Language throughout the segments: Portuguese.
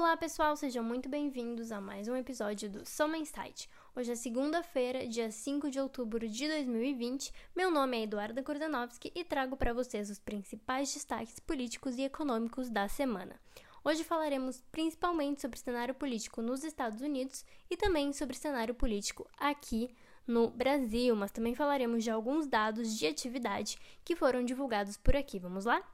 Olá pessoal, sejam muito bem-vindos a mais um episódio do Soma Insight. Hoje é segunda-feira, dia 5 de outubro de 2020. Meu nome é Eduarda Kordanovski e trago para vocês os principais destaques políticos e econômicos da semana. Hoje falaremos principalmente sobre o cenário político nos Estados Unidos e também sobre o cenário político aqui no Brasil, mas também falaremos de alguns dados de atividade que foram divulgados por aqui. Vamos lá?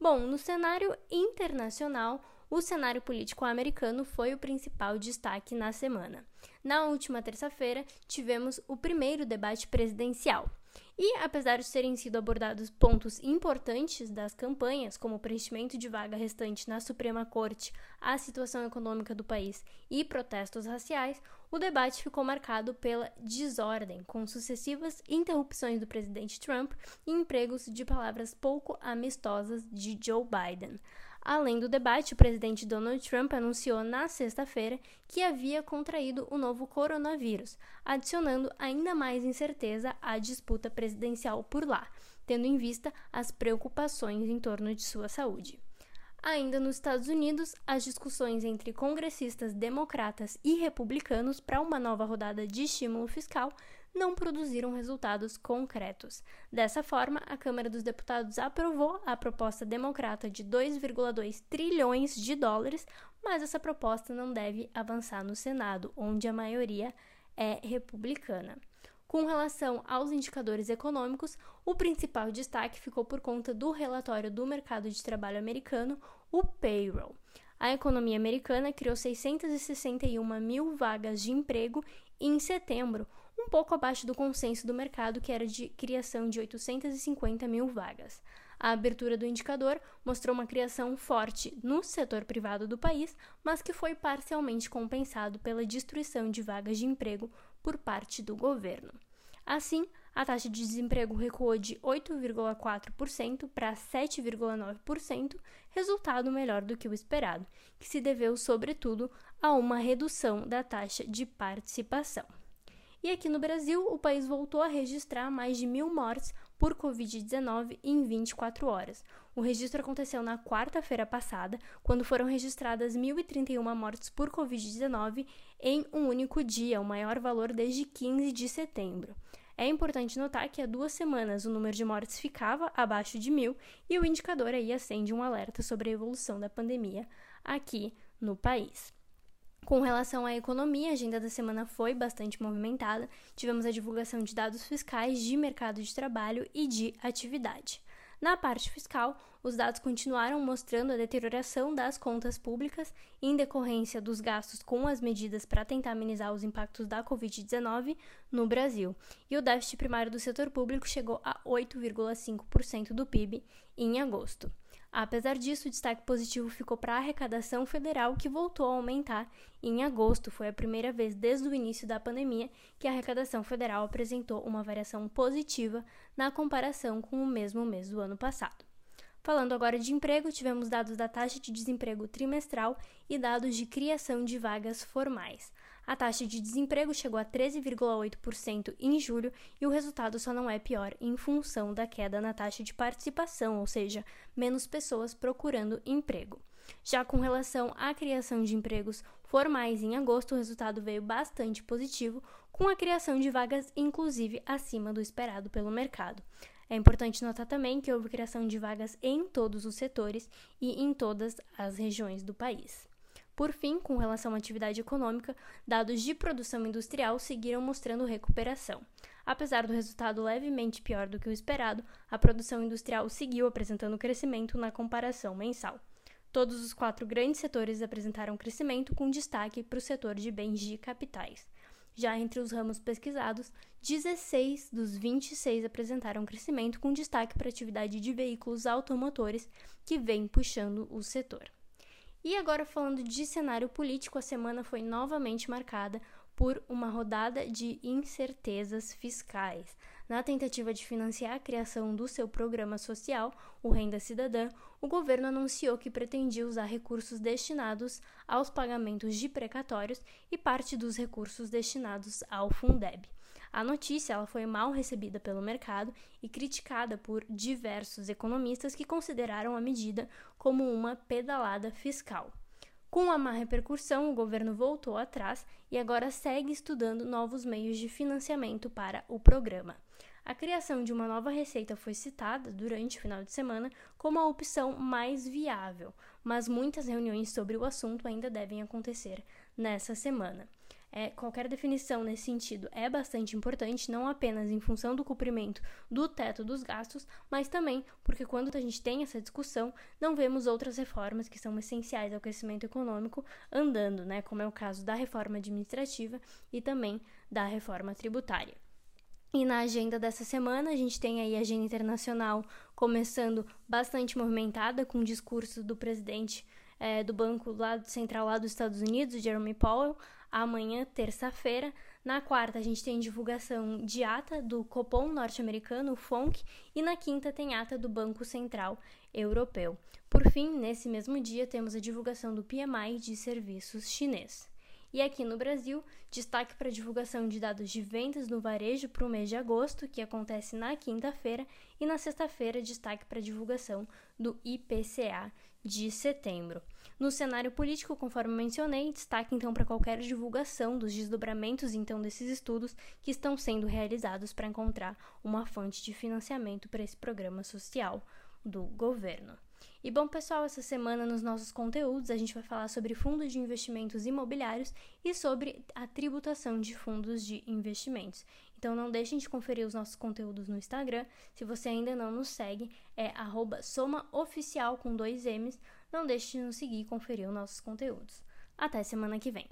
Bom, no cenário internacional, o cenário político americano foi o principal destaque na semana. Na última terça-feira, tivemos o primeiro debate presidencial. E, apesar de terem sido abordados pontos importantes das campanhas, como o preenchimento de vaga restante na Suprema Corte, a situação econômica do país e protestos raciais, o debate ficou marcado pela desordem, com sucessivas interrupções do presidente Trump e empregos de palavras pouco amistosas de Joe Biden. Além do debate, o presidente Donald Trump anunciou na sexta-feira que havia contraído o novo coronavírus, adicionando ainda mais incerteza à disputa presidencial por lá, tendo em vista as preocupações em torno de sua saúde. Ainda nos Estados Unidos, as discussões entre congressistas democratas e republicanos para uma nova rodada de estímulo fiscal não produziram resultados concretos. Dessa forma, a Câmara dos Deputados aprovou a proposta democrata de 2,2 trilhões de dólares, mas essa proposta não deve avançar no Senado, onde a maioria é republicana. Com relação aos indicadores econômicos, o principal destaque ficou por conta do relatório do mercado de trabalho americano, o payroll. A economia americana criou 661 mil vagas de emprego em setembro, um pouco abaixo do consenso do mercado, que era de criação de 850 mil vagas. A abertura do indicador mostrou uma criação forte no setor privado do país, mas que foi parcialmente compensado pela destruição de vagas de emprego por parte do governo. Assim, a taxa de desemprego recuou de 8,4% para 7,9%, resultado melhor do que o esperado, que se deveu, sobretudo, a uma redução da taxa de participação. E aqui no Brasil, o país voltou a registrar mais de mil mortes por Covid-19 em 24 horas. O registro aconteceu na quarta-feira passada, quando foram registradas 1.031 mortes por Covid-19 em um único dia, o maior valor desde 15 de setembro. É importante notar que há duas semanas o número de mortes ficava abaixo de mil e o indicador aí acende um alerta sobre a evolução da pandemia aqui no país. Com relação à economia, a agenda da semana foi bastante movimentada. Tivemos a divulgação de dados fiscais de mercado de trabalho e de atividade. Na parte fiscal, os dados continuaram mostrando a deterioração das contas públicas em decorrência dos gastos com as medidas para tentar amenizar os impactos da Covid-19 no Brasil. E o déficit primário do setor público chegou a 8,5% do PIB em agosto. Apesar disso, o destaque positivo ficou para a arrecadação federal, que voltou a aumentar em agosto. Foi a primeira vez desde o início da pandemia que a arrecadação federal apresentou uma variação positiva na comparação com o mesmo mês do ano passado. Falando agora de emprego, tivemos dados da taxa de desemprego trimestral e dados de criação de vagas formais. A taxa de desemprego chegou a 13,8% em julho e o resultado só não é pior em função da queda na taxa de participação, ou seja, menos pessoas procurando emprego. Já com relação à criação de empregos formais em agosto, o resultado veio bastante positivo, com a criação de vagas inclusive acima do esperado pelo mercado. É importante notar também que houve criação de vagas em todos os setores e em todas as regiões do país. Por fim, com relação à atividade econômica, dados de produção industrial seguiram mostrando recuperação. Apesar do resultado levemente pior do que o esperado, a produção industrial seguiu apresentando crescimento na comparação mensal. Todos os quatro grandes setores apresentaram crescimento, com destaque para o setor de bens de capitais. Já entre os ramos pesquisados, 16 dos 26 apresentaram crescimento, com destaque para a atividade de veículos automotores, que vem puxando o setor. E agora falando de cenário político, a semana foi novamente marcada por uma rodada de incertezas fiscais. Na tentativa de financiar a criação do seu programa social, o Renda Cidadã, o governo anunciou que pretendia usar recursos destinados aos pagamentos de precatórios e parte dos recursos destinados ao Fundeb. A notícia ela foi mal recebida pelo mercado e criticada por diversos economistas que consideraram a medida como uma pedalada fiscal. Com a má repercussão, o governo voltou atrás e agora segue estudando novos meios de financiamento para o programa. A criação de uma nova receita foi citada durante o final de semana como a opção mais viável, mas muitas reuniões sobre o assunto ainda devem acontecer nessa semana. É, qualquer definição nesse sentido é bastante importante, não apenas em função do cumprimento do teto dos gastos, mas também porque quando a gente tem essa discussão, não vemos outras reformas que são essenciais ao crescimento econômico andando, né, como é o caso da reforma administrativa e também da reforma tributária. E na agenda dessa semana, a gente tem aí a agenda internacional começando bastante movimentada, com o discurso do presidente é, do Banco lá, Central lá dos Estados Unidos, Jeremy Powell, amanhã, terça-feira. Na quarta, a gente tem divulgação de ata do Copom norte-americano, o FONC, e na quinta tem ata do Banco Central Europeu. Por fim, nesse mesmo dia, temos a divulgação do PMI de serviços chinês. E aqui no Brasil, destaque para a divulgação de dados de vendas no varejo para o mês de agosto, que acontece na quinta-feira, e na sexta-feira, destaque para a divulgação do IPCA de setembro. No cenário político, conforme mencionei, destaque então para qualquer divulgação dos desdobramentos então desses estudos que estão sendo realizados para encontrar uma fonte de financiamento para esse programa social do governo. E bom, pessoal, essa semana nos nossos conteúdos a gente vai falar sobre fundos de investimentos imobiliários e sobre a tributação de fundos de investimentos. Então não deixem de conferir os nossos conteúdos no Instagram. Se você ainda não nos segue, é somaoficial com dois M's. Não deixe de nos seguir e conferir os nossos conteúdos. Até semana que vem.